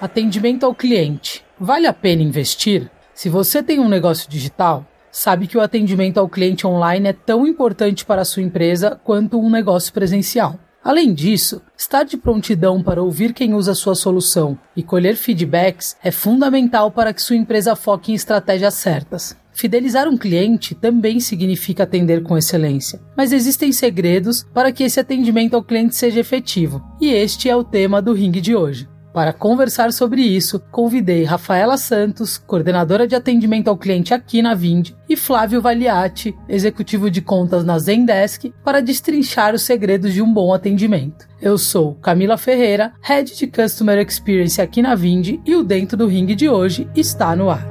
Atendimento ao cliente. Vale a pena investir? Se você tem um negócio digital, sabe que o atendimento ao cliente online é tão importante para a sua empresa quanto um negócio presencial. Além disso, estar de prontidão para ouvir quem usa sua solução e colher feedbacks é fundamental para que sua empresa foque em estratégias certas. Fidelizar um cliente também significa atender com excelência, mas existem segredos para que esse atendimento ao cliente seja efetivo, e este é o tema do ringue de hoje. Para conversar sobre isso, convidei Rafaela Santos, coordenadora de atendimento ao cliente aqui na Vind, e Flávio Valiati, executivo de contas na Zendesk, para destrinchar os segredos de um bom atendimento. Eu sou Camila Ferreira, Head de Customer Experience aqui na Vind, e o Dentro do Ring de hoje está no ar.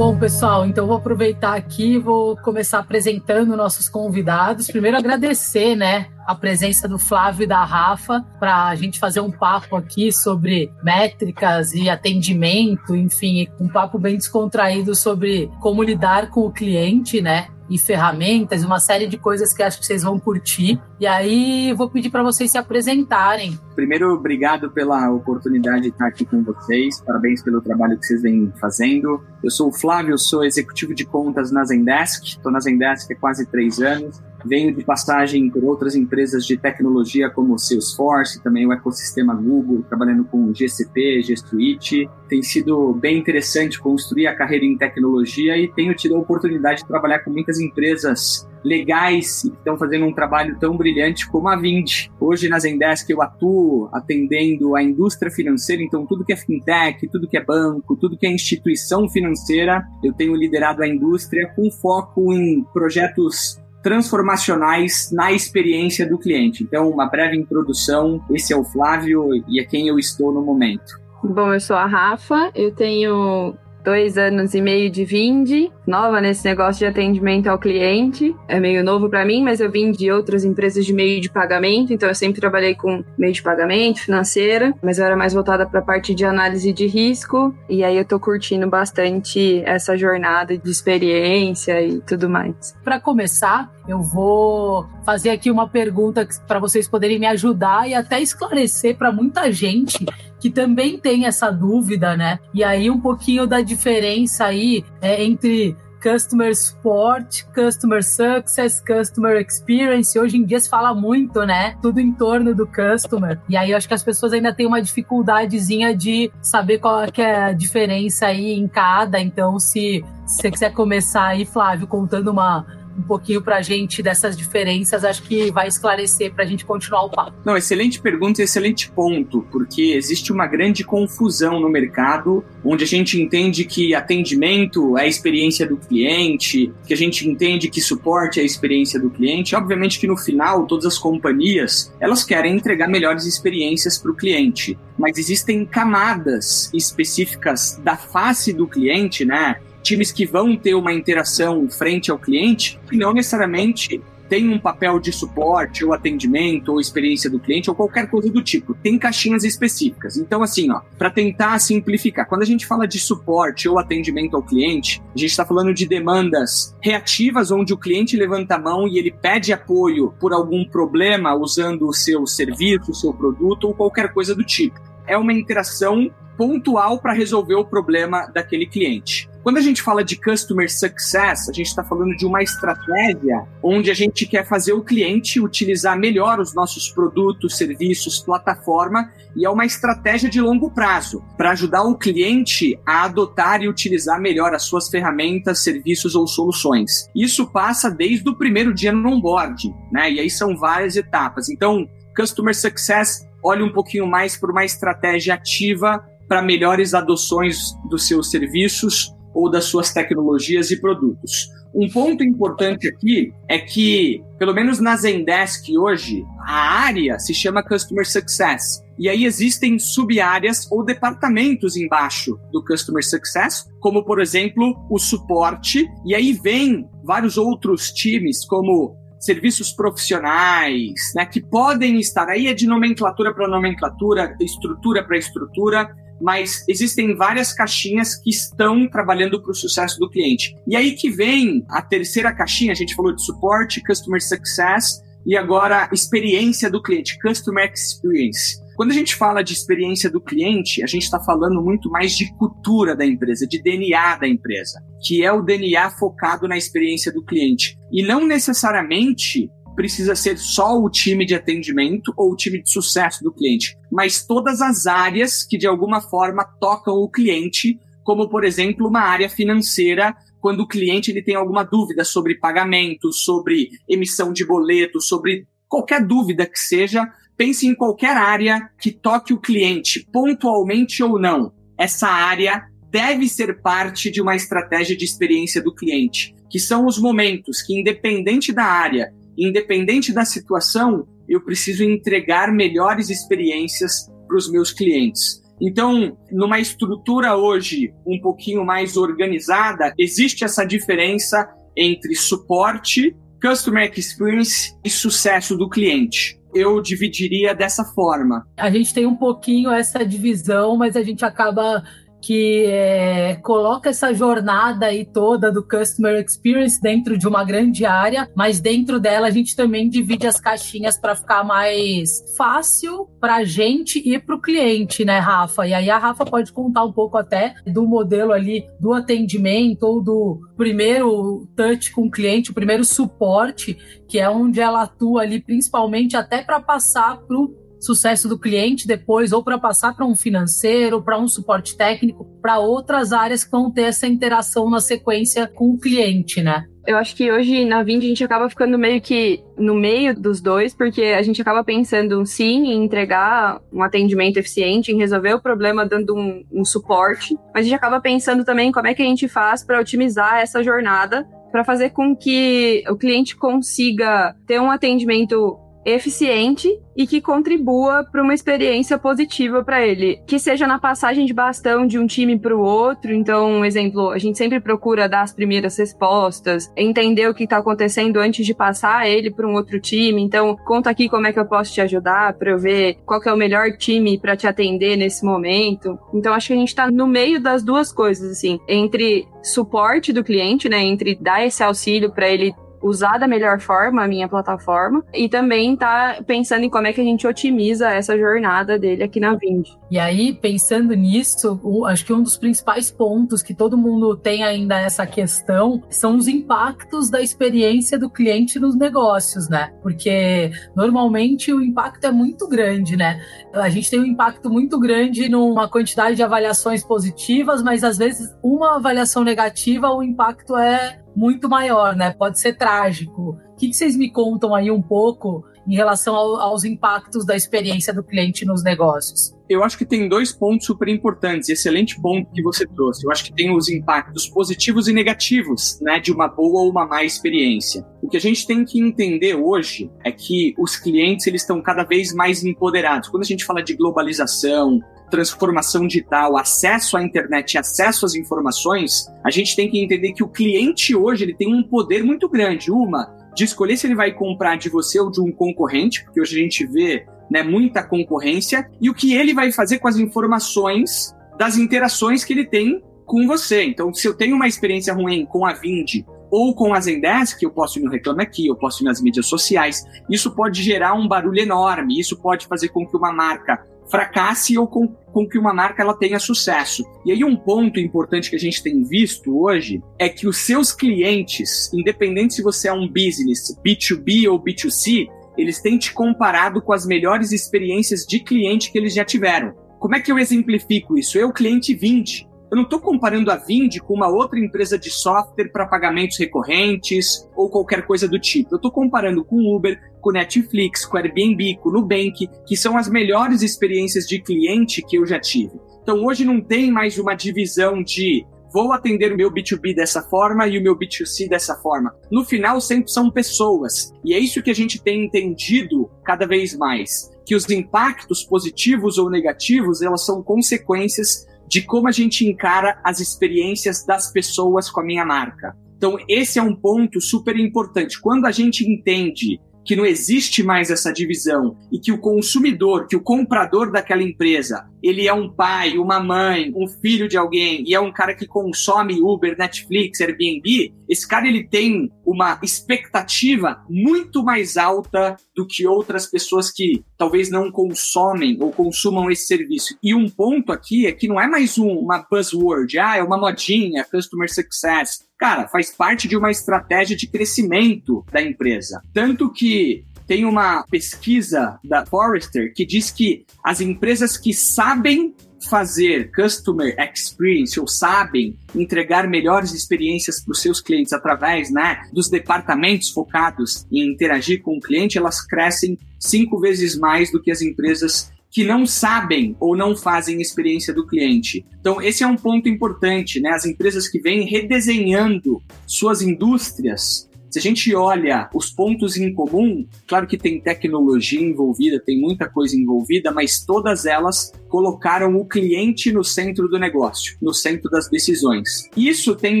Bom, pessoal, então vou aproveitar aqui e vou começar apresentando nossos convidados. Primeiro agradecer, né, a presença do Flávio e da Rafa para a gente fazer um papo aqui sobre métricas e atendimento, enfim, um papo bem descontraído sobre como lidar com o cliente, né? E ferramentas, uma série de coisas que acho que vocês vão curtir. E aí vou pedir para vocês se apresentarem. Primeiro, obrigado pela oportunidade de estar aqui com vocês. Parabéns pelo trabalho que vocês vêm fazendo. Eu sou o Flávio, sou executivo de contas na Zendesk. Estou na Zendesk há quase três anos. Venho de passagem por outras empresas de tecnologia como Salesforce, também o ecossistema Google, trabalhando com GCP, G Suite. Tem sido bem interessante construir a carreira em tecnologia e tenho tido a oportunidade de trabalhar com muitas empresas legais e que estão fazendo um trabalho tão brilhante como a Vind. Hoje na Zendesk eu atuo atendendo a indústria financeira, então tudo que é fintech, tudo que é banco, tudo que é instituição financeira, eu tenho liderado a indústria com foco em projetos transformacionais na experiência do cliente. Então, uma breve introdução. Esse é o Flávio e é quem eu estou no momento. Bom, eu sou a Rafa, eu tenho dois anos e meio de Vindi, nova nesse negócio de atendimento ao cliente. É meio novo para mim, mas eu vim de outras empresas de meio de pagamento, então eu sempre trabalhei com meio de pagamento, financeira, mas eu era mais voltada para a parte de análise de risco, e aí eu tô curtindo bastante essa jornada de experiência e tudo mais. Para começar, eu vou fazer aqui uma pergunta para vocês poderem me ajudar e até esclarecer para muita gente que também tem essa dúvida, né? E aí um pouquinho da diferença aí é, entre Customer Support, Customer Success, Customer Experience. Hoje em dia se fala muito, né? Tudo em torno do customer. E aí eu acho que as pessoas ainda têm uma dificuldadezinha de saber qual é, é a diferença aí em cada. Então, se você quiser começar aí, Flávio, contando uma um pouquinho para a gente dessas diferenças, acho que vai esclarecer para a gente continuar o papo. Não, excelente pergunta e excelente ponto, porque existe uma grande confusão no mercado, onde a gente entende que atendimento é a experiência do cliente, que a gente entende que suporte é a experiência do cliente. Obviamente que no final, todas as companhias, elas querem entregar melhores experiências para o cliente, mas existem camadas específicas da face do cliente, né? Times que vão ter uma interação frente ao cliente, que não necessariamente tem um papel de suporte ou atendimento ou experiência do cliente ou qualquer coisa do tipo. Tem caixinhas específicas. Então, assim, ó, para tentar simplificar, quando a gente fala de suporte ou atendimento ao cliente, a gente está falando de demandas reativas onde o cliente levanta a mão e ele pede apoio por algum problema usando o seu serviço, o seu produto ou qualquer coisa do tipo. É uma interação pontual para resolver o problema daquele cliente. Quando a gente fala de customer success, a gente está falando de uma estratégia onde a gente quer fazer o cliente utilizar melhor os nossos produtos, serviços, plataforma, e é uma estratégia de longo prazo para ajudar o cliente a adotar e utilizar melhor as suas ferramentas, serviços ou soluções. Isso passa desde o primeiro dia no onboarding, né? E aí são várias etapas. Então, customer success olha um pouquinho mais por uma estratégia ativa para melhores adoções dos seus serviços ou das suas tecnologias e produtos. Um ponto importante aqui é que, pelo menos na Zendesk hoje, a área se chama Customer Success. E aí existem sub-áreas ou departamentos embaixo do Customer Success, como por exemplo o suporte, e aí vem vários outros times, como serviços profissionais, né, que podem estar aí é de nomenclatura para nomenclatura, estrutura para estrutura, mas existem várias caixinhas que estão trabalhando para o sucesso do cliente. E aí que vem a terceira caixinha, a gente falou de suporte, customer success e agora experiência do cliente, customer experience. Quando a gente fala de experiência do cliente, a gente está falando muito mais de cultura da empresa, de DNA da empresa, que é o DNA focado na experiência do cliente. E não necessariamente precisa ser só o time de atendimento ou o time de sucesso do cliente, mas todas as áreas que de alguma forma tocam o cliente, como por exemplo uma área financeira, quando o cliente ele tem alguma dúvida sobre pagamento, sobre emissão de boleto, sobre qualquer dúvida que seja, pense em qualquer área que toque o cliente, pontualmente ou não. Essa área deve ser parte de uma estratégia de experiência do cliente, que são os momentos que, independente da área, independente da situação, eu preciso entregar melhores experiências para os meus clientes. Então, numa estrutura hoje um pouquinho mais organizada, existe essa diferença entre suporte, customer experience e sucesso do cliente. Eu dividiria dessa forma. A gente tem um pouquinho essa divisão, mas a gente acaba que é, coloca essa jornada aí toda do customer experience dentro de uma grande área, mas dentro dela a gente também divide as caixinhas para ficar mais fácil para a gente e para o cliente, né, Rafa? E aí a Rafa pode contar um pouco até do modelo ali do atendimento ou do primeiro touch com o cliente, o primeiro suporte, que é onde ela atua ali principalmente até para passar para o sucesso do cliente depois, ou para passar para um financeiro, para um suporte técnico, para outras áreas que vão ter essa interação na sequência com o cliente, né? Eu acho que hoje na Vind a gente acaba ficando meio que no meio dos dois, porque a gente acaba pensando sim em entregar um atendimento eficiente, em resolver o problema dando um, um suporte, mas a gente acaba pensando também como é que a gente faz para otimizar essa jornada para fazer com que o cliente consiga ter um atendimento eficiente e que contribua para uma experiência positiva para ele, que seja na passagem de bastão de um time para o outro. Então, um exemplo, a gente sempre procura dar as primeiras respostas, entender o que está acontecendo antes de passar ele para um outro time. Então, conta aqui como é que eu posso te ajudar para eu ver qual é o melhor time para te atender nesse momento. Então, acho que a gente está no meio das duas coisas, assim, entre suporte do cliente, né, entre dar esse auxílio para ele usar da melhor forma a minha plataforma e também tá pensando em como é que a gente otimiza essa jornada dele aqui na Vind. E aí, pensando nisso, acho que um dos principais pontos que todo mundo tem ainda essa questão são os impactos da experiência do cliente nos negócios, né? Porque normalmente o impacto é muito grande, né? A gente tem um impacto muito grande numa quantidade de avaliações positivas, mas às vezes uma avaliação negativa, o impacto é muito maior, né? Pode ser trágico. O que, vocês me contam aí um pouco em relação ao, aos impactos da experiência do cliente nos negócios? Eu acho que tem dois pontos super importantes, excelente ponto que você trouxe. Eu acho que tem os impactos positivos e negativos, né, de uma boa ou uma má experiência. O que a gente tem que entender hoje é que os clientes eles estão cada vez mais empoderados. Quando a gente fala de globalização, transformação digital, acesso à internet, acesso às informações, a gente tem que entender que o cliente hoje ele tem um poder muito grande. Uma, de escolher se ele vai comprar de você ou de um concorrente, porque hoje a gente vê né, muita concorrência, e o que ele vai fazer com as informações das interações que ele tem com você. Então, se eu tenho uma experiência ruim com a Vind ou com a Zendesk, eu posso ir no Reclame Aqui, eu posso ir nas mídias sociais, isso pode gerar um barulho enorme, isso pode fazer com que uma marca fracasse ou com, com que uma marca ela tenha sucesso. E aí um ponto importante que a gente tem visto hoje é que os seus clientes, independente se você é um business B2B ou B2C, eles têm te comparado com as melhores experiências de cliente que eles já tiveram. Como é que eu exemplifico isso? Eu, cliente 20, eu não estou comparando a Vind com uma outra empresa de software para pagamentos recorrentes ou qualquer coisa do tipo. Eu estou comparando com Uber, com Netflix, com Airbnb, com Nubank, que são as melhores experiências de cliente que eu já tive. Então hoje não tem mais uma divisão de vou atender o meu B2B dessa forma e o meu B2C dessa forma. No final, sempre são pessoas. E é isso que a gente tem entendido cada vez mais. Que os impactos positivos ou negativos, elas são consequências de como a gente encara as experiências das pessoas com a minha marca. Então, esse é um ponto super importante. Quando a gente entende que não existe mais essa divisão e que o consumidor, que o comprador daquela empresa, ele é um pai, uma mãe, um filho de alguém e é um cara que consome Uber, Netflix, Airbnb, esse cara ele tem uma expectativa muito mais alta do que outras pessoas que talvez não consomem ou consumam esse serviço. E um ponto aqui é que não é mais um, uma buzzword, ah, é uma modinha, customer success. Cara, faz parte de uma estratégia de crescimento da empresa. Tanto que tem uma pesquisa da Forrester que diz que as empresas que sabem fazer customer experience ou sabem entregar melhores experiências para os seus clientes através né, dos departamentos focados em interagir com o cliente, elas crescem cinco vezes mais do que as empresas que não sabem ou não fazem experiência do cliente. Então, esse é um ponto importante, né? As empresas que vêm redesenhando suas indústrias se a gente olha os pontos em comum, claro que tem tecnologia envolvida, tem muita coisa envolvida, mas todas elas colocaram o cliente no centro do negócio, no centro das decisões. Isso tem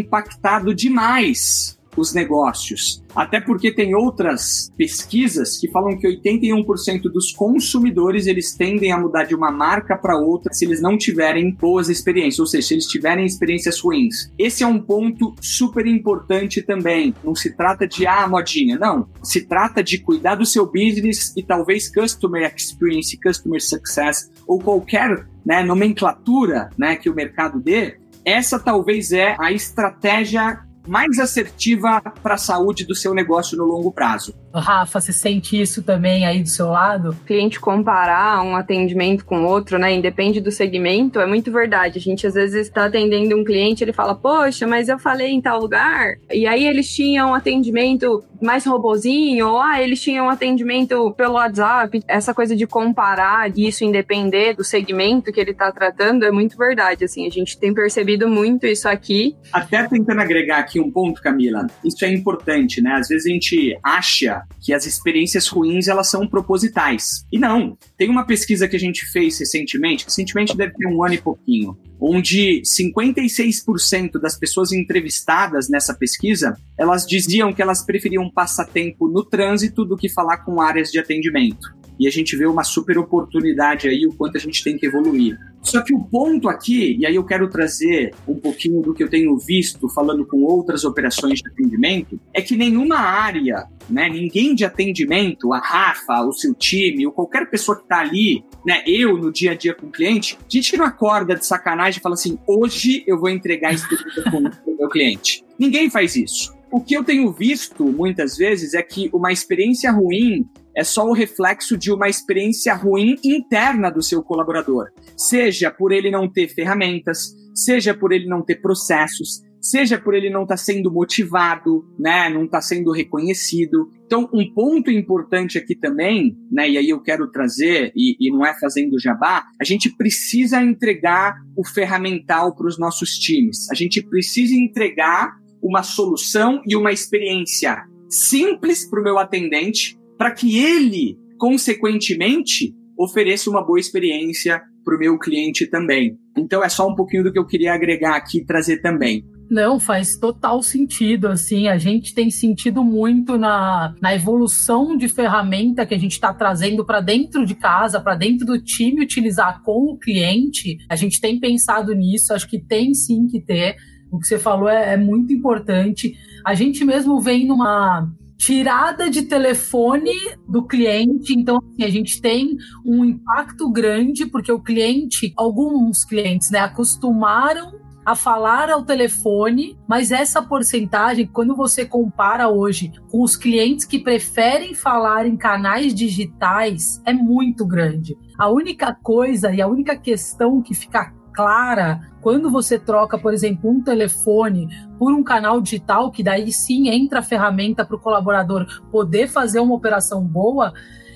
impactado demais os negócios. Até porque tem outras pesquisas que falam que 81% dos consumidores eles tendem a mudar de uma marca para outra se eles não tiverem boas experiências, ou seja, se eles tiverem experiências ruins. Esse é um ponto super importante também. Não se trata de ah, modinha, não. Se trata de cuidar do seu business e talvez customer experience, customer success ou qualquer né, nomenclatura né, que o mercado dê. Essa talvez é a estratégia mais assertiva para a saúde do seu negócio no longo prazo. Rafa, você sente isso também aí do seu lado? O cliente comparar um atendimento com outro, né? Independe do segmento, é muito verdade. A gente às vezes está atendendo um cliente, ele fala, poxa, mas eu falei em tal lugar, e aí eles tinham atendimento mais robozinho, ou ah, eles tinham atendimento pelo WhatsApp. Essa coisa de comparar isso independer do segmento que ele está tratando é muito verdade. Assim, a gente tem percebido muito isso aqui. Até tentando agregar aqui um ponto, Camila, isso é importante, né? Às vezes a gente acha que as experiências ruins elas são propositais. E não. Tem uma pesquisa que a gente fez recentemente, recentemente deve ter um ano e pouquinho, onde 56% das pessoas entrevistadas nessa pesquisa, elas diziam que elas preferiam passar tempo no trânsito do que falar com áreas de atendimento e a gente vê uma super oportunidade aí, o quanto a gente tem que evoluir. Só que o ponto aqui, e aí eu quero trazer um pouquinho do que eu tenho visto falando com outras operações de atendimento, é que nenhuma área, né, ninguém de atendimento, a Rafa, o seu time, ou qualquer pessoa que está ali, né, eu no dia a dia com o cliente, a gente não acorda de sacanagem e fala assim, hoje eu vou entregar isso para o meu cliente. Ninguém faz isso. O que eu tenho visto muitas vezes é que uma experiência ruim é só o reflexo de uma experiência ruim interna do seu colaborador. Seja por ele não ter ferramentas, seja por ele não ter processos, seja por ele não estar tá sendo motivado, né, não estar tá sendo reconhecido. Então, um ponto importante aqui também, né, e aí eu quero trazer, e, e não é fazendo jabá, a gente precisa entregar o ferramental para os nossos times. A gente precisa entregar uma solução e uma experiência simples para o meu atendente, para que ele, consequentemente, ofereça uma boa experiência para o meu cliente também. Então é só um pouquinho do que eu queria agregar aqui e trazer também. Não, faz total sentido, assim, a gente tem sentido muito na, na evolução de ferramenta que a gente está trazendo para dentro de casa, para dentro do time utilizar com o cliente. A gente tem pensado nisso, acho que tem sim que ter. O que você falou é, é muito importante. A gente mesmo vem numa tirada de telefone do cliente. Então, assim, a gente tem um impacto grande, porque o cliente, alguns clientes, né, acostumaram a falar ao telefone, mas essa porcentagem, quando você compara hoje com os clientes que preferem falar em canais digitais, é muito grande. A única coisa e a única questão que fica clara quando você troca, por exemplo, um telefone por um canal digital, que daí sim entra a ferramenta para o colaborador poder fazer uma operação boa,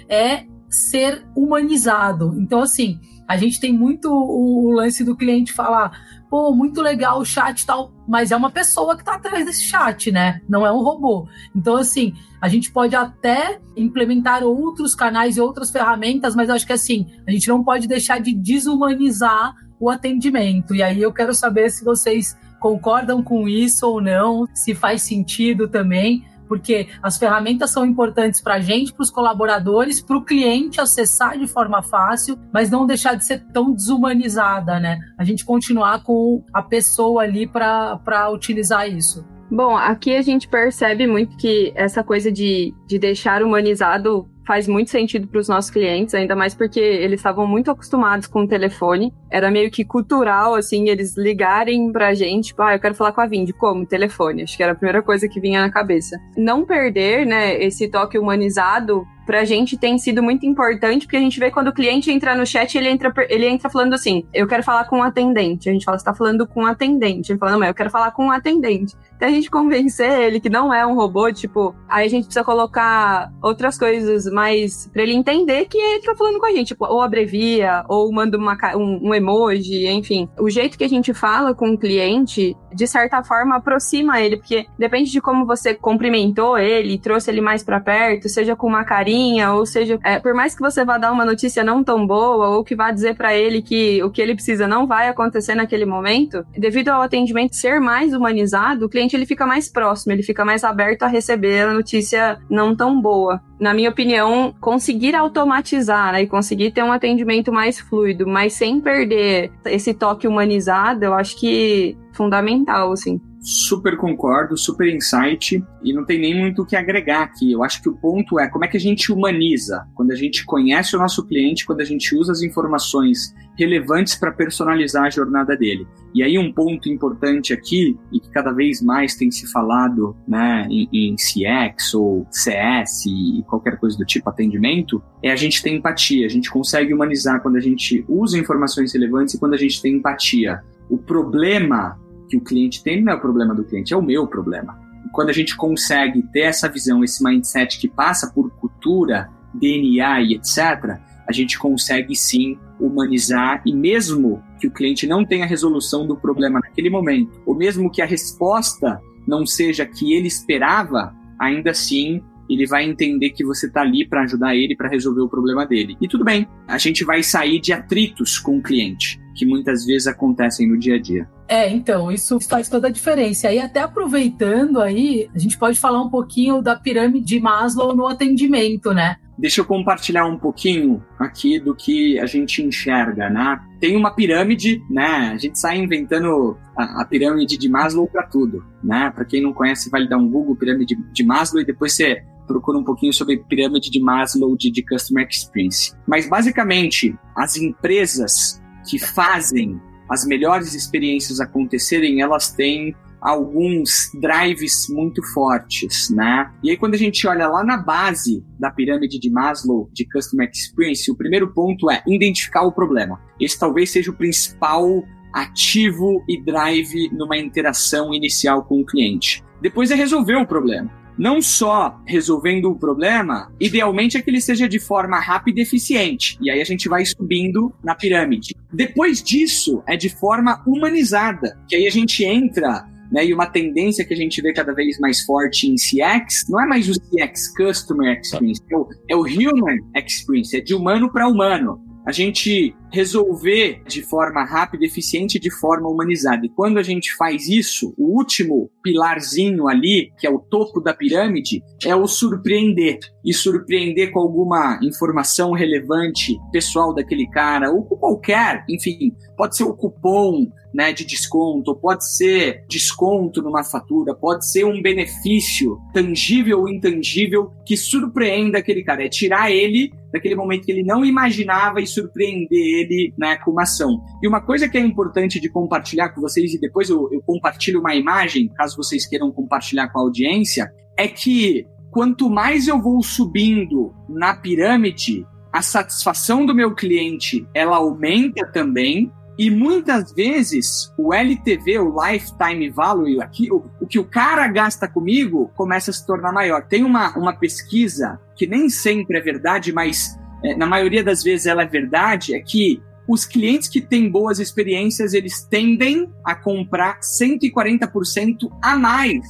é ser humanizado. Então, assim, a gente tem muito o, lance do cliente falar, pô, muito legal o chat e tal, mas é uma pessoa que está atrás desse chat, né? Não é um robô. Então, assim, a gente pode até implementar outros canais e outras ferramentas, mas acho que assim, a gente não pode deixar de desumanizar o atendimento. E aí eu quero saber se vocês concordam com isso ou não, se faz sentido também, porque as ferramentas são importantes para a gente, para os colaboradores, para o cliente acessar de forma fácil, mas não deixar de ser tão desumanizada, né? A gente continuar com a pessoa ali para utilizar isso. Bom, aqui a gente percebe muito que essa coisa de, de deixar humanizado faz muito sentido para os nossos clientes, ainda mais porque eles estavam muito acostumados com o telefone. Era meio que cultural, assim, eles ligarem para a gente, tipo, ah, eu quero falar com a Vind, como? Telefone. Acho que era a primeira coisa que vinha na cabeça. Não perder, né, esse toque humanizado pra gente tem sido muito importante, porque a gente vê quando o cliente entra no chat, ele entra, ele entra falando assim, eu quero falar com um atendente. A gente fala, você tá falando com um atendente. Ele fala, não, mas eu quero falar com um atendente. Até a gente convencer ele que não é um robô, tipo, aí a gente precisa colocar outras coisas mais pra ele entender que ele tá falando com a gente, tipo, ou abrevia, ou manda uma, um, um emoji, enfim. O jeito que a gente fala com o cliente, de certa forma, aproxima ele, porque depende de como você cumprimentou ele, trouxe ele mais para perto, seja com uma carinha ou seja, é, por mais que você vá dar uma notícia não tão boa ou que vá dizer para ele que o que ele precisa não vai acontecer naquele momento, devido ao atendimento ser mais humanizado, o cliente ele fica mais próximo, ele fica mais aberto a receber a notícia não tão boa. Na minha opinião, conseguir automatizar né, e conseguir ter um atendimento mais fluido, mas sem perder esse toque humanizado, eu acho que fundamental, assim super concordo, super insight e não tem nem muito o que agregar aqui. Eu acho que o ponto é como é que a gente humaniza quando a gente conhece o nosso cliente, quando a gente usa as informações relevantes para personalizar a jornada dele. E aí um ponto importante aqui e que cada vez mais tem se falado, né, em, em CX ou CS e qualquer coisa do tipo atendimento, é a gente ter empatia. A gente consegue humanizar quando a gente usa informações relevantes e quando a gente tem empatia. O problema que o cliente tem não é o problema do cliente, é o meu problema. E quando a gente consegue ter essa visão, esse mindset que passa por cultura, DNA e etc., a gente consegue sim humanizar e mesmo que o cliente não tenha a resolução do problema naquele momento, ou mesmo que a resposta não seja que ele esperava, ainda assim ele vai entender que você está ali para ajudar ele para resolver o problema dele. E tudo bem, a gente vai sair de atritos com o cliente, que muitas vezes acontecem no dia a dia. É, então, isso faz toda a diferença. E até aproveitando aí, a gente pode falar um pouquinho da pirâmide de Maslow no atendimento, né? Deixa eu compartilhar um pouquinho aqui do que a gente enxerga, né? Tem uma pirâmide, né? A gente sai inventando a, a pirâmide de Maslow para tudo, né? Para quem não conhece, vale dar um Google pirâmide de Maslow e depois você procura um pouquinho sobre pirâmide de Maslow de, de Customer Experience. Mas basicamente, as empresas que fazem as melhores experiências acontecerem, elas têm alguns drives muito fortes, né? E aí quando a gente olha lá na base da pirâmide de Maslow de Customer Experience, o primeiro ponto é identificar o problema. Esse talvez seja o principal ativo e drive numa interação inicial com o cliente. Depois é resolver o problema não só resolvendo o problema, idealmente é que ele seja de forma rápida e eficiente. E aí a gente vai subindo na pirâmide. Depois disso, é de forma humanizada, que aí a gente entra né, e uma tendência que a gente vê cada vez mais forte em CX não é mais o CX, Customer Experience, é o, é o Human Experience, é de humano para humano a gente resolver de forma rápida, eficiente, de forma humanizada. E quando a gente faz isso, o último pilarzinho ali, que é o topo da pirâmide, é o surpreender. E surpreender com alguma informação relevante pessoal daquele cara, ou com qualquer, enfim, pode ser o cupom né, de desconto, pode ser desconto numa fatura, pode ser um benefício tangível ou intangível que surpreenda aquele cara. É tirar ele daquele momento que ele não imaginava e surpreender ele né, com uma ação. E uma coisa que é importante de compartilhar com vocês, e depois eu, eu compartilho uma imagem, caso vocês queiram compartilhar com a audiência, é que quanto mais eu vou subindo na pirâmide, a satisfação do meu cliente ela aumenta também, e muitas vezes o LTV, o Lifetime Value, aqui, o, o, que o cara gasta comigo começa a se tornar maior. Tem uma, uma pesquisa que nem sempre é verdade, mas na maioria das vezes ela é verdade, é que os clientes que têm boas experiências, eles tendem a comprar 140% a mais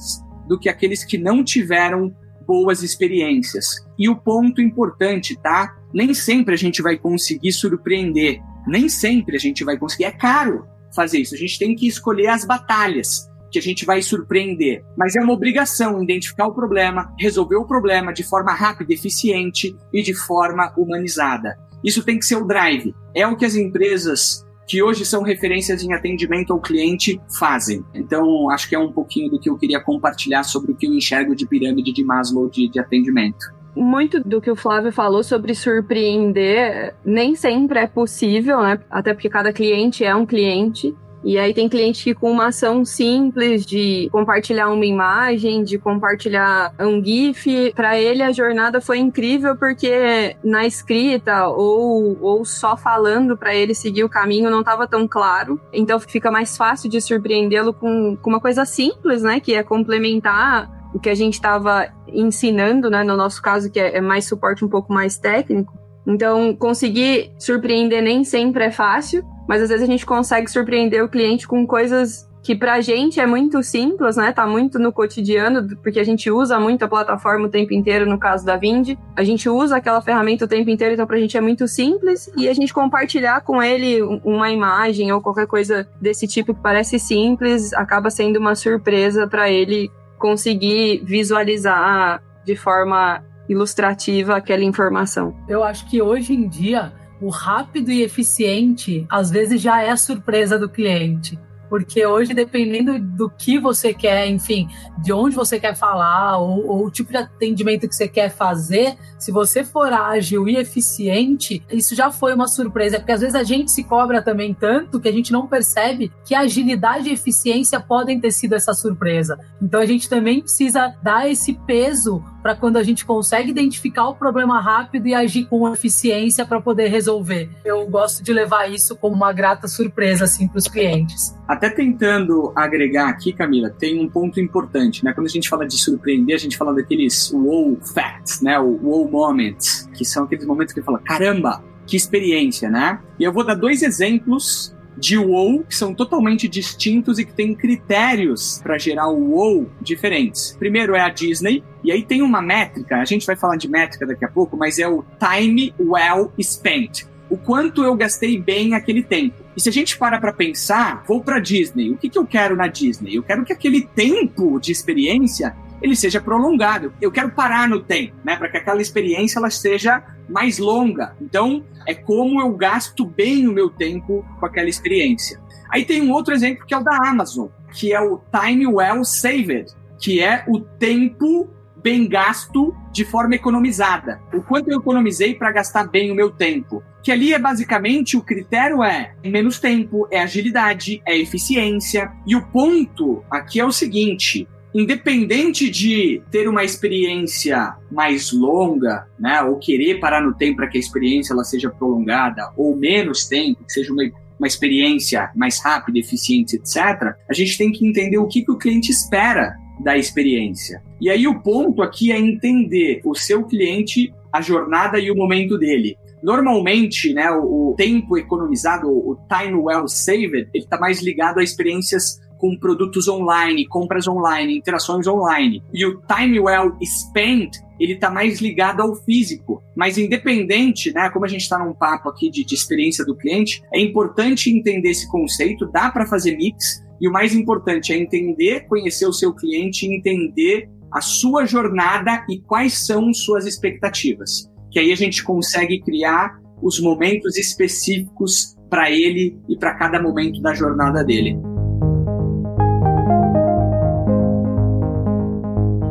do que aqueles que não tiveram boas experiências. E o ponto importante, tá? Nem sempre a gente vai conseguir surpreender nem sempre a gente vai conseguir. É caro fazer isso. A gente tem que escolher as batalhas. Que a gente vai surpreender, mas é uma obrigação identificar o problema, resolver o problema de forma rápida, eficiente e de forma humanizada. Isso tem que ser o drive. É o que as empresas que hoje são referências em atendimento ao cliente fazem. Então, acho que é um pouquinho do que eu queria compartilhar sobre o que eu enxergo de pirâmide de Maslow de, de atendimento muito do que o Flávio falou sobre surpreender nem sempre é possível, né? Até porque cada cliente é um cliente. E aí tem cliente que com uma ação simples de compartilhar uma imagem, de compartilhar um GIF, para ele a jornada foi incrível porque na escrita ou, ou só falando para ele seguir o caminho não estava tão claro. Então fica mais fácil de surpreendê-lo com, com uma coisa simples, né? Que é complementar o que a gente estava ensinando, né? No nosso caso, que é, é mais suporte um pouco mais técnico. Então, conseguir surpreender nem sempre é fácil, mas às vezes a gente consegue surpreender o cliente com coisas que pra gente é muito simples, né? Tá muito no cotidiano, porque a gente usa muito a plataforma o tempo inteiro, no caso da Vind. A gente usa aquela ferramenta o tempo inteiro, então pra gente é muito simples. E a gente compartilhar com ele uma imagem ou qualquer coisa desse tipo que parece simples, acaba sendo uma surpresa para ele conseguir visualizar de forma ilustrativa aquela informação. Eu acho que hoje em dia o rápido e eficiente às vezes já é a surpresa do cliente. Porque hoje, dependendo do que você quer, enfim, de onde você quer falar, ou, ou, o tipo de atendimento que você quer fazer, se você for ágil e eficiente, isso já foi uma surpresa. Porque às vezes a gente se cobra também tanto que a gente não percebe que agilidade e eficiência podem ter sido essa surpresa. Então a gente também precisa dar esse peso para quando a gente consegue identificar o problema rápido e agir com eficiência para poder resolver. Eu gosto de levar isso como uma grata surpresa assim para os clientes. Até tentando agregar aqui, Camila, tem um ponto importante, né? Quando a gente fala de surpreender, a gente fala daqueles wow facts, né? O wow moments, que são aqueles momentos que fala, caramba, que experiência, né? E eu vou dar dois exemplos de WoW que são totalmente distintos e que têm critérios para gerar o WoW diferentes. Primeiro é a Disney, e aí tem uma métrica, a gente vai falar de métrica daqui a pouco, mas é o time well spent. O quanto eu gastei bem aquele tempo. E se a gente para para pensar, vou para Disney. O que, que eu quero na Disney? Eu quero que aquele tempo de experiência ele seja prolongado. Eu quero parar no tempo, né, para que aquela experiência ela seja mais longa. Então, é como eu gasto bem o meu tempo com aquela experiência. Aí tem um outro exemplo que é o da Amazon, que é o time well saved, que é o tempo bem gasto de forma economizada. O quanto eu economizei para gastar bem o meu tempo. Que ali é basicamente o critério é menos tempo, é agilidade, é eficiência. E o ponto aqui é o seguinte: independente de ter uma experiência mais longa, né, ou querer parar no tempo para que a experiência ela seja prolongada, ou menos tempo, que seja uma, uma experiência mais rápida, eficiente, etc., a gente tem que entender o que, que o cliente espera da experiência. E aí o ponto aqui é entender o seu cliente, a jornada e o momento dele. Normalmente, né, o, o tempo economizado, o time well saved, ele está mais ligado a experiências com produtos online, compras online, interações online. E o time well spent, ele está mais ligado ao físico. Mas independente, né, como a gente está num papo aqui de, de experiência do cliente, é importante entender esse conceito, dá para fazer mix, e o mais importante é entender, conhecer o seu cliente, entender a sua jornada e quais são suas expectativas. Que aí a gente consegue criar os momentos específicos para ele e para cada momento da jornada dele.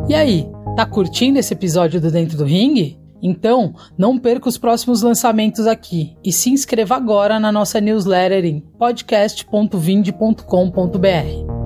E aí, tá curtindo esse episódio do Dentro do Ring? Então, não perca os próximos lançamentos aqui e se inscreva agora na nossa newsletter em podcast.vind.com.br.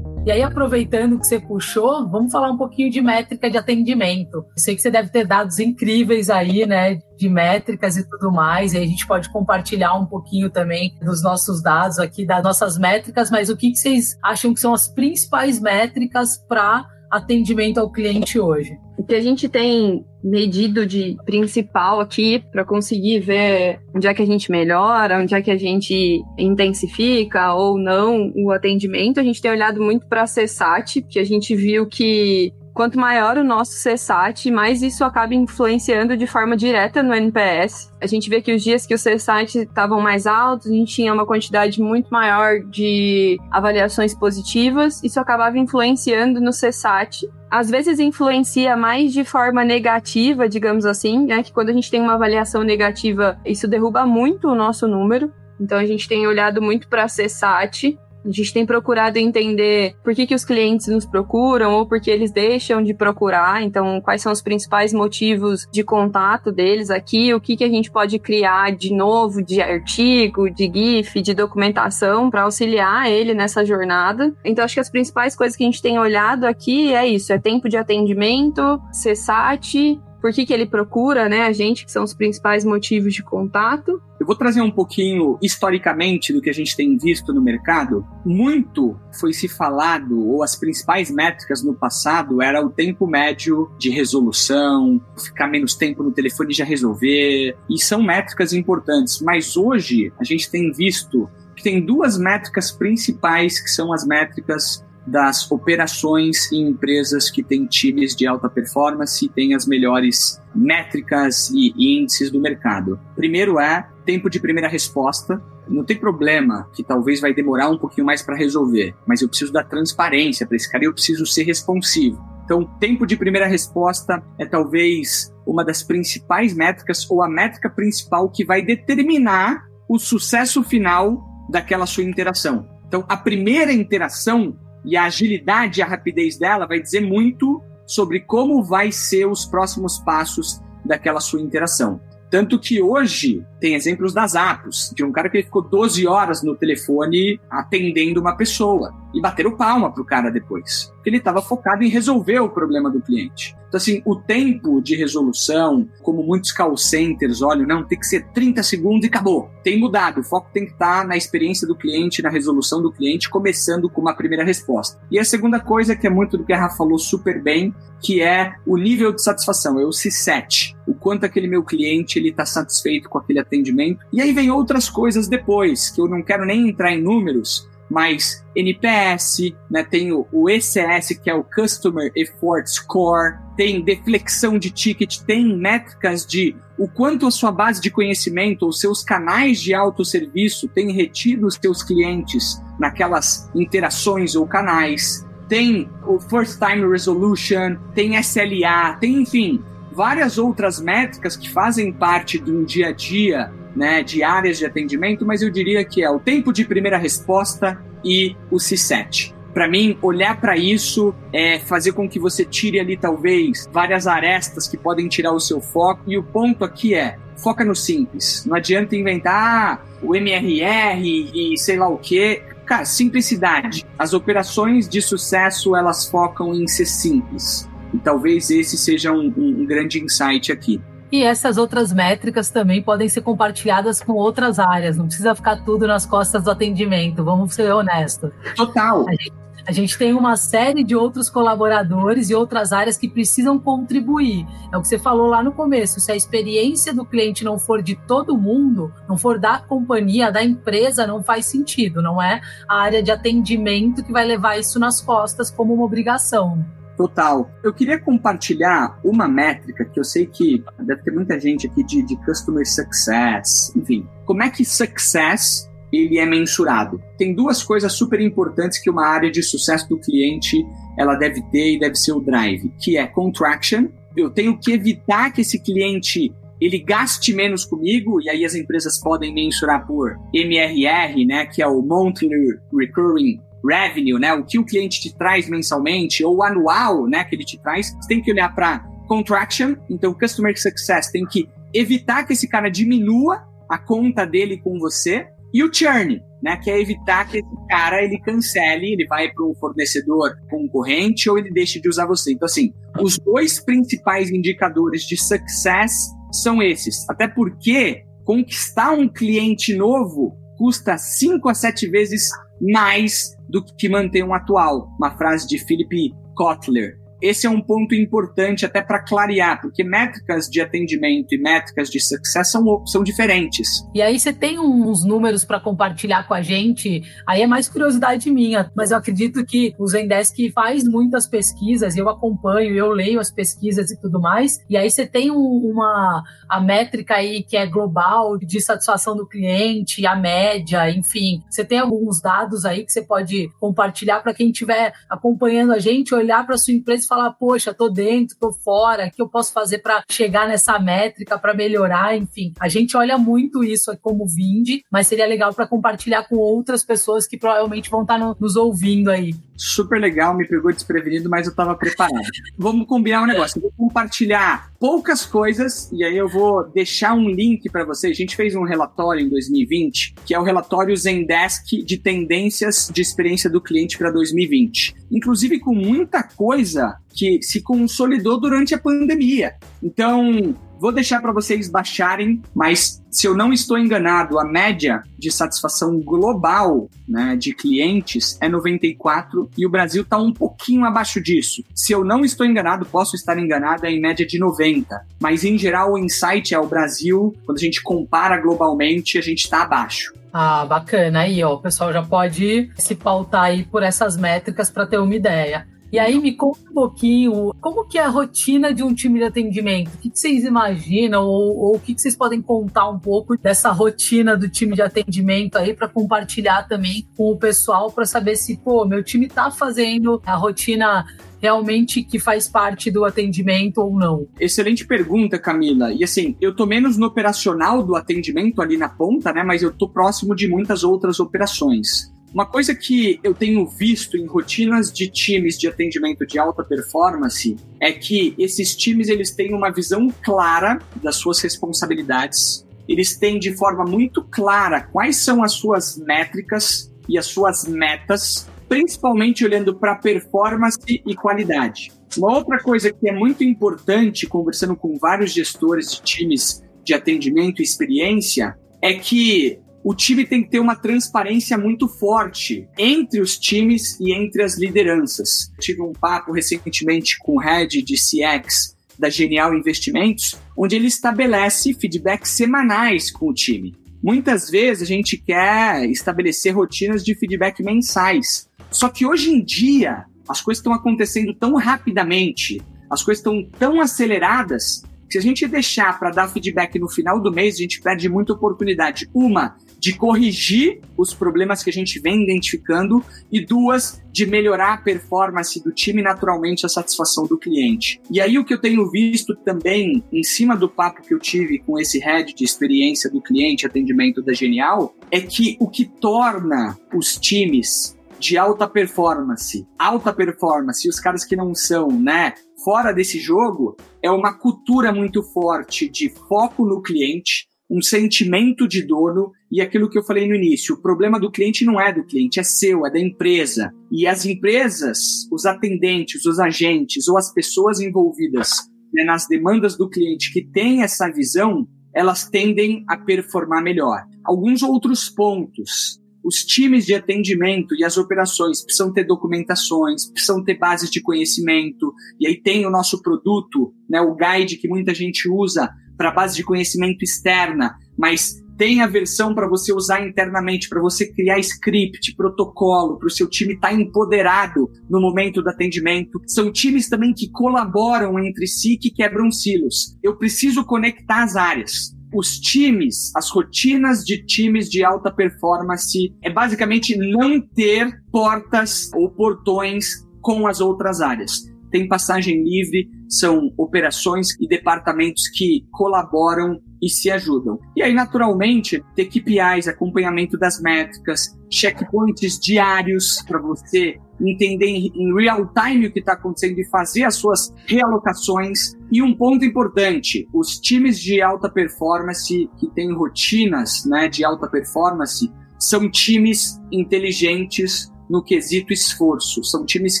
E aí, aproveitando que você puxou, vamos falar um pouquinho de métrica de atendimento. Eu sei que você deve ter dados incríveis aí, né, de métricas e tudo mais, e a gente pode compartilhar um pouquinho também dos nossos dados aqui, das nossas métricas, mas o que, que vocês acham que são as principais métricas para atendimento ao cliente hoje? O que a gente tem medido de principal aqui para conseguir ver onde é que a gente melhora, onde é que a gente intensifica ou não o atendimento, a gente tem olhado muito para a CSAT, que a gente viu que quanto maior o nosso CSAT, mais isso acaba influenciando de forma direta no NPS. A gente vê que os dias que o CSAT estavam mais altos, a gente tinha uma quantidade muito maior de avaliações positivas, isso acabava influenciando no CSAT. Às vezes influencia mais de forma negativa, digamos assim, né? Que quando a gente tem uma avaliação negativa, isso derruba muito o nosso número. Então a gente tem olhado muito para a CSAT a gente tem procurado entender por que, que os clientes nos procuram ou por que eles deixam de procurar. Então, quais são os principais motivos de contato deles aqui, o que, que a gente pode criar de novo, de artigo, de GIF, de documentação para auxiliar ele nessa jornada. Então, acho que as principais coisas que a gente tem olhado aqui é isso: é tempo de atendimento, CSAT, por que, que ele procura né, a gente, que são os principais motivos de contato. Eu vou trazer um pouquinho historicamente do que a gente tem visto no mercado. Muito foi se falado, ou as principais métricas no passado era o tempo médio de resolução, ficar menos tempo no telefone já resolver, e são métricas importantes. Mas hoje a gente tem visto que tem duas métricas principais que são as métricas das operações em empresas que têm times de alta performance e têm as melhores métricas e índices do mercado. Primeiro é tempo de primeira resposta. Não tem problema que talvez vai demorar um pouquinho mais para resolver, mas eu preciso dar transparência para esse cara e eu preciso ser responsivo. Então, tempo de primeira resposta é talvez uma das principais métricas ou a métrica principal que vai determinar o sucesso final daquela sua interação. Então, a primeira interação e a agilidade e a rapidez dela vai dizer muito sobre como vai ser os próximos passos daquela sua interação. Tanto que hoje tem exemplos das apps, de um cara que ficou 12 horas no telefone atendendo uma pessoa e bateram palma pro cara depois. Porque ele estava focado em resolver o problema do cliente. Então, assim, o tempo de resolução, como muitos call centers olham, não, tem que ser 30 segundos e acabou. Tem mudado. O foco tem que estar na experiência do cliente, na resolução do cliente, começando com uma primeira resposta. E a segunda coisa, que é muito do que a Rafa falou super bem, que é o nível de satisfação, é o C7. O quanto aquele meu cliente ele está satisfeito com aquele atendimento. E aí vem outras coisas depois, que eu não quero nem entrar em números, mas NPS, né, tem o, o ECS, que é o Customer Effort Score, tem deflexão de ticket, tem métricas de o quanto a sua base de conhecimento, os seus canais de autosserviço têm retido os seus clientes naquelas interações ou canais, tem o First Time Resolution, tem SLA, tem, enfim, várias outras métricas que fazem parte de um dia a dia né, de áreas de atendimento, mas eu diria que é o tempo de primeira resposta e o C7. Para mim, olhar para isso é fazer com que você tire ali talvez várias arestas que podem tirar o seu foco. E o ponto aqui é foca no simples. Não adianta inventar ah, o MRR e sei lá o que. Cara, simplicidade. As operações de sucesso elas focam em ser simples. E talvez esse seja um, um, um grande insight aqui. E essas outras métricas também podem ser compartilhadas com outras áreas, não precisa ficar tudo nas costas do atendimento, vamos ser honestos. Total. A gente, a gente, tem uma série de outros colaboradores e outras áreas que precisam contribuir. É o que você falou lá no começo: se a experiência do cliente não for de todo mundo, não for da companhia, da empresa, não faz sentido, não é a área de atendimento que vai levar isso nas costas como uma obrigação. Total. Eu queria compartilhar uma métrica que eu sei que deve ter muita gente aqui de, de customer success, enfim. Como é que success ele é mensurado? Tem duas coisas super importantes que uma área de sucesso do cliente ela deve ter e deve ser o drive, que é contraction. Eu tenho que evitar que esse cliente ele gaste menos comigo, e aí as empresas podem mensurar por MRR, né, que é o Monthly Recurring revenue, né, o que o cliente te traz mensalmente, ou anual, né, que ele te traz, você tem que olhar para contraction, então customer success tem que evitar que esse cara diminua a conta dele com você, e o churn, né, que é evitar que esse cara ele cancele, ele vai para um fornecedor concorrente ou ele deixe de usar você. Então assim, os dois principais indicadores de success são esses. Até porque conquistar um cliente novo custa 5 a 7 vezes mais do que manter um atual. Uma frase de Philip Kotler. Esse é um ponto importante até para clarear, porque métricas de atendimento e métricas de sucesso são, são diferentes. E aí você tem uns números para compartilhar com a gente, aí é mais curiosidade minha, mas eu acredito que o Zendesk faz muitas pesquisas, eu acompanho, eu leio as pesquisas e tudo mais, e aí você tem um, uma a métrica aí que é global de satisfação do cliente, a média, enfim. Você tem alguns dados aí que você pode compartilhar para quem estiver acompanhando a gente, olhar para sua empresa falar, poxa, tô dentro, tô fora, o que eu posso fazer para chegar nessa métrica, para melhorar, enfim. A gente olha muito isso como Vinde, mas seria legal para compartilhar com outras pessoas que provavelmente vão estar tá no, nos ouvindo aí super legal, me pegou desprevenido, mas eu estava preparado. Vamos combinar um negócio. Eu vou compartilhar poucas coisas e aí eu vou deixar um link para você. A gente fez um relatório em 2020, que é o relatório Zendesk de tendências de experiência do cliente para 2020. Inclusive com muita coisa que se consolidou durante a pandemia. Então, Vou deixar para vocês baixarem, mas se eu não estou enganado, a média de satisfação global né, de clientes é 94 e o Brasil está um pouquinho abaixo disso. Se eu não estou enganado, posso estar enganado, é em média de 90. Mas em geral, o insight é o Brasil, quando a gente compara globalmente, a gente está abaixo. Ah, bacana. Aí, ó, o pessoal já pode se pautar aí por essas métricas para ter uma ideia. E aí me conta um pouquinho como que é a rotina de um time de atendimento. O que, vocês imaginam ou, ou o que, que vocês podem contar um pouco dessa rotina do time de atendimento aí para compartilhar também com o pessoal para saber se, pô, meu time está fazendo a rotina realmente que faz parte do atendimento ou não? Excelente pergunta, Camila. E assim, eu tô menos no operacional do atendimento ali na ponta, né? Mas eu tô próximo de muitas outras operações. Uma coisa que eu tenho visto em rotinas de times de atendimento de alta performance é que esses times eles têm uma visão clara das suas responsabilidades. Eles têm de forma muito clara quais são as suas métricas e as suas metas, principalmente olhando para performance e qualidade. Uma outra coisa que é muito importante, conversando com vários gestores de times de atendimento e experiência, é que o time tem que ter uma transparência muito forte entre os times e entre as lideranças. tive um papo recentemente com o head de CX da Genial Investimentos, onde ele estabelece feedbacks semanais com o time. Muitas vezes a gente quer estabelecer rotinas de feedback mensais. Só que hoje em dia as coisas estão acontecendo tão rapidamente, as coisas estão tão aceleradas, que se a gente deixar para dar feedback no final do mês, a gente perde muita oportunidade. Uma, de corrigir os problemas que a gente vem identificando e duas, de melhorar a performance do time naturalmente a satisfação do cliente. E aí o que eu tenho visto também em cima do papo que eu tive com esse head de experiência do cliente, atendimento da Genial, é que o que torna os times de alta performance, alta performance e os caras que não são, né, fora desse jogo, é uma cultura muito forte de foco no cliente, um sentimento de dono e aquilo que eu falei no início, o problema do cliente não é do cliente, é seu, é da empresa. E as empresas, os atendentes, os agentes ou as pessoas envolvidas né, nas demandas do cliente que têm essa visão, elas tendem a performar melhor. Alguns outros pontos. Os times de atendimento e as operações precisam ter documentações, precisam ter bases de conhecimento, e aí tem o nosso produto, né, o guide que muita gente usa para base de conhecimento externa, mas tem a versão para você usar internamente, para você criar script, protocolo, para o seu time estar tá empoderado no momento do atendimento. São times também que colaboram entre si, que quebram silos. Eu preciso conectar as áreas. Os times, as rotinas de times de alta performance é basicamente não ter portas ou portões com as outras áreas tem passagem livre, são operações e departamentos que colaboram e se ajudam. E aí, naturalmente, ter KPIs, acompanhamento das métricas, checkpoints diários para você entender em real time o que está acontecendo e fazer as suas realocações. E um ponto importante: os times de alta performance que têm rotinas né, de alta performance são times inteligentes no quesito esforço. São times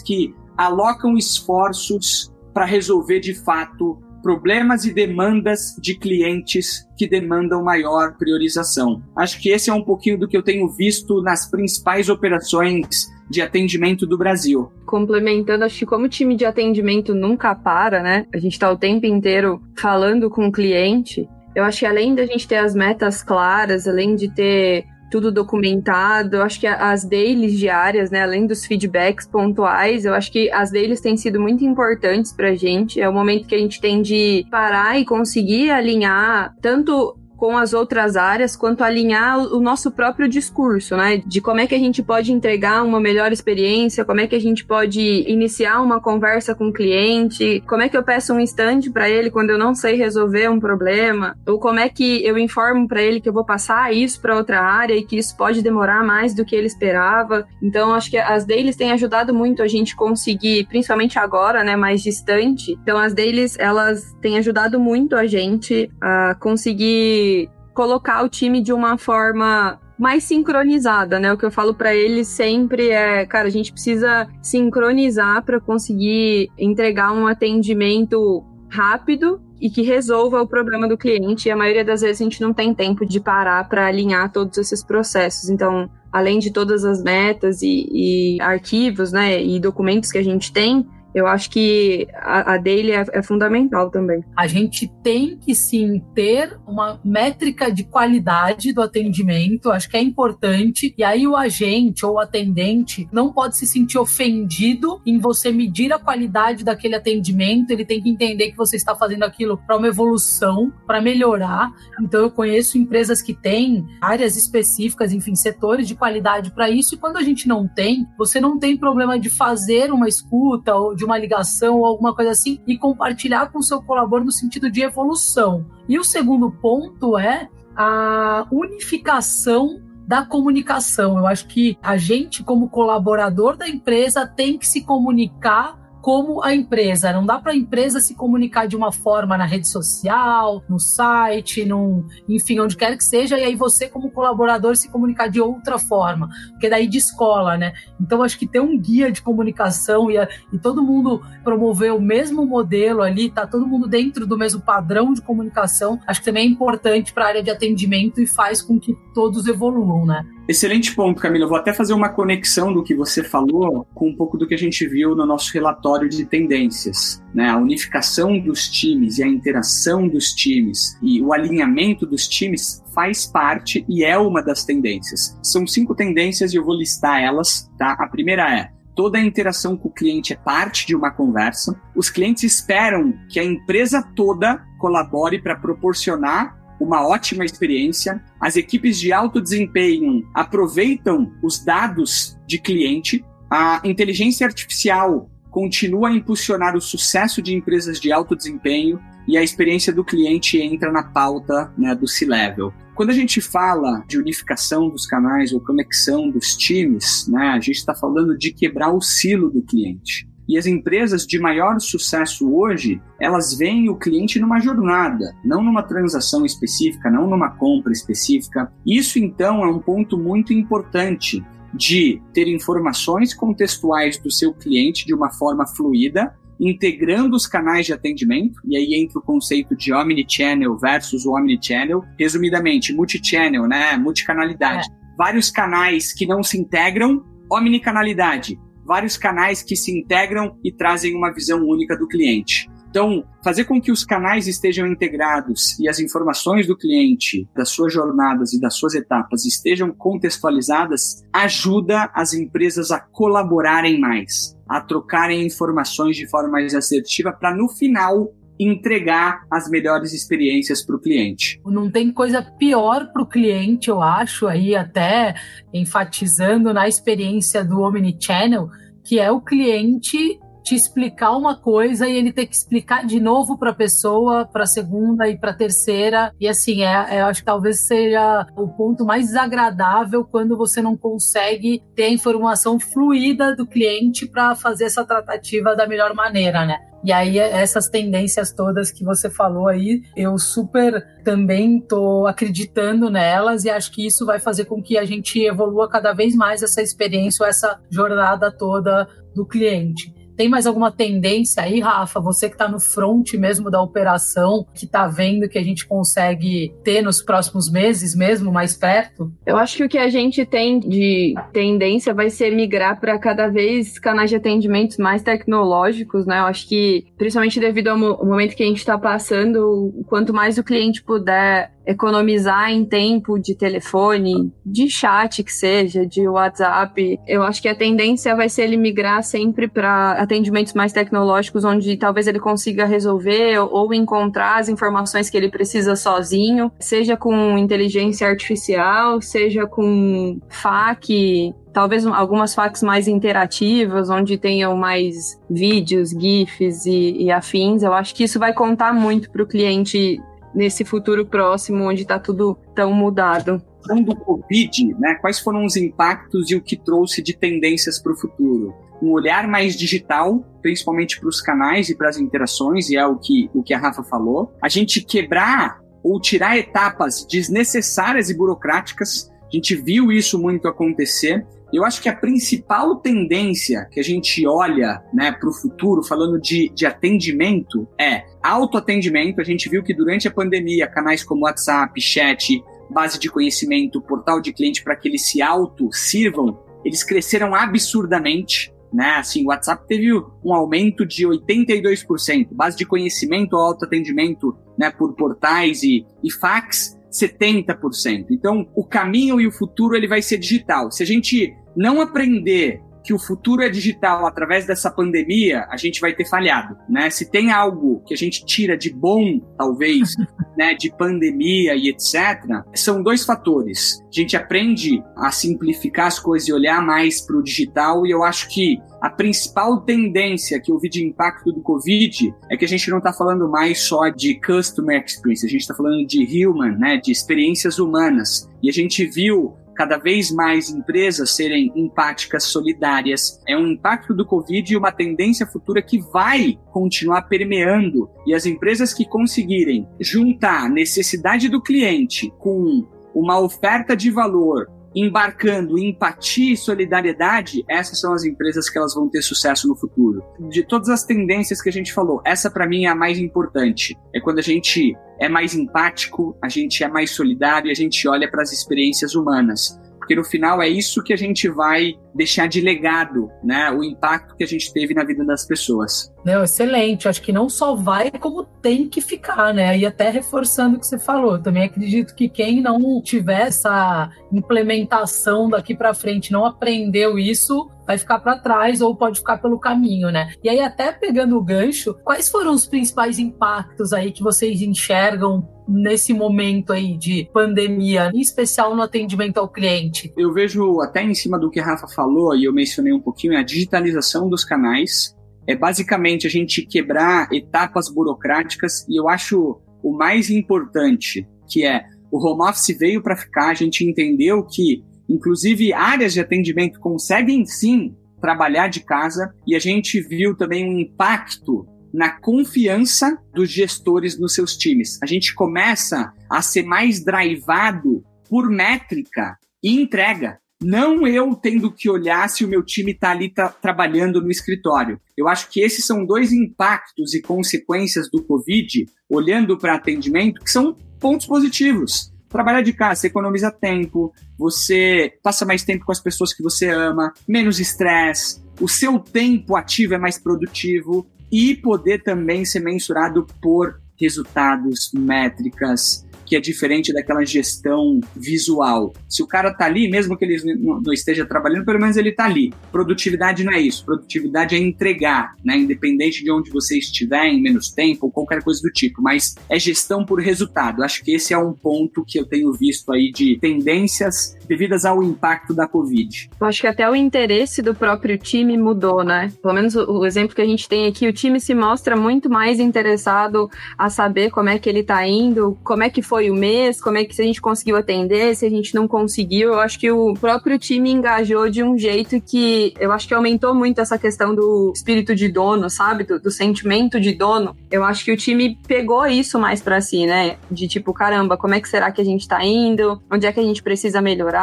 que alocam esforços para resolver de fato problemas e demandas de clientes que demandam maior priorização. Acho que esse é um pouquinho do que eu tenho visto nas principais operações de atendimento do Brasil. Complementando, acho que como o time de atendimento nunca para, né? A gente está o tempo inteiro falando com o cliente. Eu acho que além da gente ter as metas claras, além de ter tudo documentado. Eu acho que as dailies diárias, né, além dos feedbacks pontuais, eu acho que as dailies têm sido muito importantes pra gente. É o momento que a gente tem de parar e conseguir alinhar tanto com as outras áreas, quanto alinhar o nosso próprio discurso, né? De como é que a gente pode entregar uma melhor experiência, como é que a gente pode iniciar uma conversa com o cliente, como é que eu peço um stand para ele quando eu não sei resolver um problema, ou como é que eu informo para ele que eu vou passar isso para outra área e que isso pode demorar mais do que ele esperava. Então, acho que as dailies têm ajudado muito a gente conseguir, principalmente agora, né, mais distante. Então, as dailies, elas têm ajudado muito a gente a conseguir colocar o time de uma forma mais sincronizada, né? O que eu falo para eles sempre é, cara, a gente precisa sincronizar para conseguir entregar um atendimento rápido e que resolva o problema do cliente. E a maioria das vezes a gente não tem tempo de parar para alinhar todos esses processos. Então, além de todas as metas e, e arquivos, né, e documentos que a gente tem, eu acho que a, a daily é, é, fundamental também. A gente tem que sim ter uma métrica de qualidade do atendimento, acho que é importante. E aí o agente ou o atendente não pode se sentir ofendido em você medir a qualidade daquele atendimento, ele tem que entender que você está fazendo aquilo para uma evolução, para melhorar. Então eu conheço empresas que têm áreas específicas, enfim, setores de qualidade para isso, e quando a gente não tem, você não tem problema de fazer uma escuta ou de uma ligação ou alguma coisa assim e compartilhar com o seu colaborador no sentido de evolução. E o segundo ponto é a unificação da comunicação. Eu acho que a gente, como colaborador da empresa, tem que se comunicar como a empresa. Não dá para a empresa se comunicar de uma forma na rede social, no site, num, enfim, onde quer que seja, e aí você, como colaborador, se comunicar de outra forma, porque daí descola, né? Então, acho que ter um guia de comunicação e, a, e todo mundo promover o mesmo modelo ali, tá todo mundo dentro do mesmo padrão de comunicação, acho que também é importante para a área de atendimento e faz com que todos evoluam, né? Excelente ponto, Camila. Eu vou até fazer uma conexão do que você falou com um pouco do que a gente viu no nosso relatório de tendências. Né? A unificação dos times e a interação dos times e o alinhamento dos times faz parte e é uma das tendências. São cinco tendências e eu vou listar elas. Tá? A primeira é toda a interação com o cliente é parte de uma conversa. Os clientes esperam que a empresa toda colabore para proporcionar uma ótima experiência. As equipes de alto desempenho aproveitam os dados de cliente. A inteligência artificial continua a impulsionar o sucesso de empresas de alto desempenho e a experiência do cliente entra na pauta né, do C-Level. Quando a gente fala de unificação dos canais ou conexão dos times, né, a gente está falando de quebrar o silo do cliente. E as empresas de maior sucesso hoje, elas veem o cliente numa jornada, não numa transação específica, não numa compra específica. Isso então é um ponto muito importante de ter informações contextuais do seu cliente de uma forma fluida, integrando os canais de atendimento, e aí entra o conceito de omnichannel versus o omnichannel. Resumidamente, multichannel, né? Multicanalidade. É. Vários canais que não se integram, omnicanalidade vários canais que se integram e trazem uma visão única do cliente. Então, fazer com que os canais estejam integrados e as informações do cliente, das suas jornadas e das suas etapas estejam contextualizadas, ajuda as empresas a colaborarem mais, a trocarem informações de forma mais assertiva para no final entregar as melhores experiências para o cliente. Não tem coisa pior para o cliente, eu acho, aí até enfatizando na experiência do Omnichannel, que é o cliente te explicar uma coisa e ele ter que explicar de novo para a pessoa, para a segunda e para a terceira. E assim, é, é, acho que talvez seja o ponto mais desagradável quando você não consegue ter a informação fluida do cliente para fazer essa tratativa da melhor maneira, né? E aí, essas tendências todas que você falou aí, eu super também tô acreditando nelas e acho que isso vai fazer com que a gente evolua cada vez mais essa experiência, essa jornada toda do cliente. Tem mais alguma tendência aí, Rafa? Você que está no front mesmo da operação, que está vendo que a gente consegue ter nos próximos meses mesmo, mais perto? Eu acho que o que a gente tem de tendência vai ser migrar para cada vez canais de atendimentos mais tecnológicos, né? Eu acho que, principalmente devido ao momento que a gente está passando, quanto mais o cliente puder economizar em tempo de telefone, de chat que seja, de WhatsApp. Eu acho que a tendência vai ser ele migrar sempre para atendimentos mais tecnológicos, onde talvez ele consiga resolver ou encontrar as informações que ele precisa sozinho, seja com inteligência artificial, seja com FAQ, talvez algumas facs mais interativas, onde tenham mais vídeos, GIFs e, e afins. Eu acho que isso vai contar muito para o cliente nesse futuro próximo, onde está tudo tão mudado. Do Covid, né, quais foram os impactos e o que trouxe de tendências para o futuro? Um olhar mais digital, principalmente para os canais e para as interações, e é o que, o que a Rafa falou. A gente quebrar ou tirar etapas desnecessárias e burocráticas. A gente viu isso muito acontecer. Eu acho que a principal tendência que a gente olha né, para o futuro, falando de, de atendimento, é autoatendimento. A gente viu que durante a pandemia, canais como WhatsApp, chat, base de conhecimento, portal de cliente para que eles se auto-sirvam, eles cresceram absurdamente. Né? Assim, o WhatsApp teve um aumento de 82%. Base de conhecimento, autoatendimento né, por portais e, e fax 70%. Então, o caminho e o futuro ele vai ser digital. Se a gente não aprender que o futuro é digital através dessa pandemia, a gente vai ter falhado, né? Se tem algo que a gente tira de bom, talvez, né, de pandemia e etc, são dois fatores. A gente aprende a simplificar as coisas e olhar mais para o digital e eu acho que a principal tendência que eu vi de impacto do Covid é que a gente não está falando mais só de customer experience, a gente está falando de human, né, de experiências humanas. E a gente viu cada vez mais empresas serem empáticas, solidárias. É um impacto do Covid e uma tendência futura que vai continuar permeando. E as empresas que conseguirem juntar necessidade do cliente com uma oferta de valor embarcando empatia e solidariedade, essas são as empresas que elas vão ter sucesso no futuro. De todas as tendências que a gente falou, essa para mim é a mais importante. É quando a gente é mais empático, a gente é mais solidário e a gente olha para as experiências humanas porque no final é isso que a gente vai deixar de legado, né? O impacto que a gente teve na vida das pessoas. Não, excelente. Acho que não só vai, como tem que ficar, né? E até reforçando o que você falou, também acredito que quem não tiver essa implementação daqui para frente, não aprendeu isso, vai ficar para trás ou pode ficar pelo caminho, né? E aí, até pegando o gancho, quais foram os principais impactos aí que vocês enxergam nesse momento aí de pandemia, em especial no atendimento ao cliente? Eu vejo até em cima do que a Rafa falou, e eu mencionei um pouquinho, é a digitalização dos canais. É basicamente a gente quebrar etapas burocráticas e eu acho o mais importante, que é o home office veio para ficar, a gente entendeu que inclusive áreas de atendimento conseguem sim trabalhar de casa e a gente viu também um impacto na confiança dos gestores nos seus times. A gente começa a ser mais drivado por métrica e entrega. Não eu tendo que olhar se o meu time está ali tá, trabalhando no escritório. Eu acho que esses são dois impactos e consequências do Covid, olhando para atendimento, que são pontos positivos. Trabalhar de casa, você economiza tempo, você passa mais tempo com as pessoas que você ama, menos estresse, o seu tempo ativo é mais produtivo e poder também ser mensurado por resultados, métricas, que é diferente daquela gestão visual. Se o cara tá ali, mesmo que ele não esteja trabalhando, pelo menos ele tá ali. Produtividade não é isso. Produtividade é entregar, né? Independente de onde você estiver, em menos tempo ou qualquer coisa do tipo. Mas é gestão por resultado. Acho que esse é um ponto que eu tenho visto aí de tendências devidas ao impacto da Covid. Eu acho que até o interesse do próprio time mudou, né? Pelo menos o, exemplo que a gente tem aqui, o time se mostra muito mais interessado a saber como é que ele tá indo, como é que foi o mês, como é que se a gente conseguiu atender, se a gente não conseguiu. Eu acho que o próprio time engajou de um jeito que eu acho que aumentou muito essa questão do espírito de dono, sabe? Do, do sentimento de dono. Eu acho que o time pegou isso mais para si, né? De tipo, caramba, como é que será que a gente tá indo? Onde é que a gente precisa melhorar?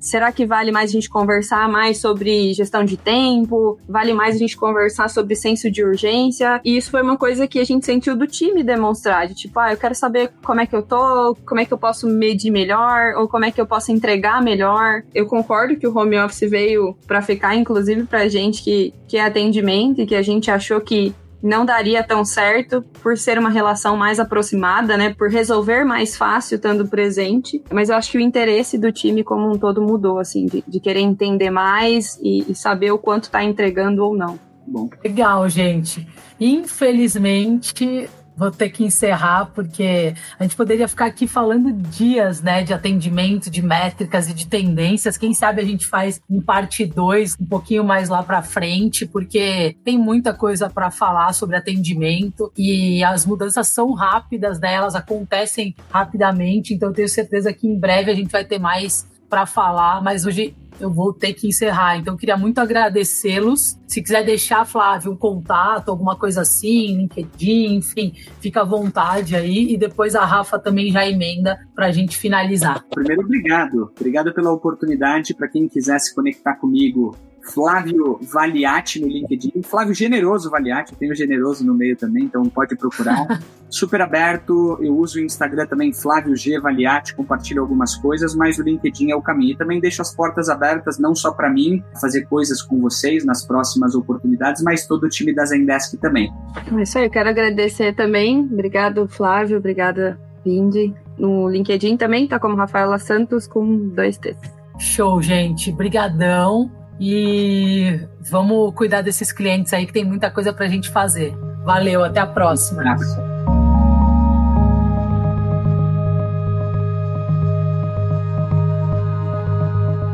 Será que vale mais a gente conversar mais sobre gestão de tempo? Vale mais a gente conversar sobre senso de urgência? E isso foi uma coisa que a gente sentiu do time demonstrar, de tipo, ah, eu quero saber como é que eu tô, como é que eu posso medir melhor, ou como é que eu posso entregar melhor. Eu concordo que o home office veio para ficar, inclusive pra gente que, que é atendimento e que a gente achou que não daria tão certo por ser uma relação mais aproximada, né? Por resolver mais fácil estando presente. Mas eu acho que o interesse do time como um todo mudou, assim, de, de querer entender mais e, e saber o quanto está entregando ou não. Bom. Legal, gente. Infelizmente, vou ter que encerrar porque a gente poderia ficar aqui falando dias, né, de atendimento, de métricas e de tendências. Quem sabe a gente faz em parte 2, um pouquinho mais lá para frente, porque tem muita coisa para falar sobre atendimento e as mudanças são rápidas, né? Elas acontecem rapidamente, então eu tenho certeza que em breve a gente vai ter mais para falar, mas hoje eu vou ter que encerrar. Então, eu queria muito agradecê-los. Se quiser deixar, Flávio, um contato, alguma coisa assim, LinkedIn, enfim, fica à vontade aí. E depois a Rafa também já emenda para a gente finalizar. Primeiro, obrigado. Obrigado pela oportunidade. Para quem quiser se conectar comigo, Flávio Valiati no LinkedIn. Flávio Generoso Valiati, tem o Generoso no meio também, então pode procurar. Super aberto, eu uso o Instagram também, Flávio G Valiati, compartilho algumas coisas, mas o LinkedIn é o caminho. E também deixo as portas abertas, não só para mim, fazer coisas com vocês nas próximas oportunidades, mas todo o time da Zendesk também. É isso aí, eu quero agradecer também. Obrigado, Flávio, obrigada, Vindy. No LinkedIn também tá como Rafaela Santos com dois T's. Show, gente. Brigadão. E vamos cuidar desses clientes aí que tem muita coisa para a gente fazer. Valeu, até a próxima.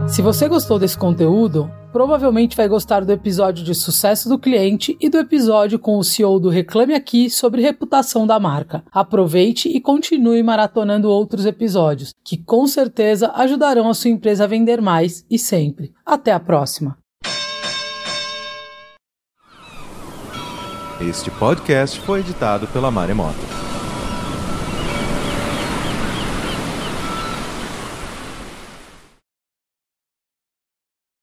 Se você gostou desse conteúdo, provavelmente vai gostar do episódio de sucesso do cliente e do episódio com o CEO do Reclame Aqui sobre reputação da marca. Aproveite e continue maratonando outros episódios, que com certeza ajudarão a sua empresa a vender mais e sempre. Até a próxima! Este podcast foi editado pela Maremoto.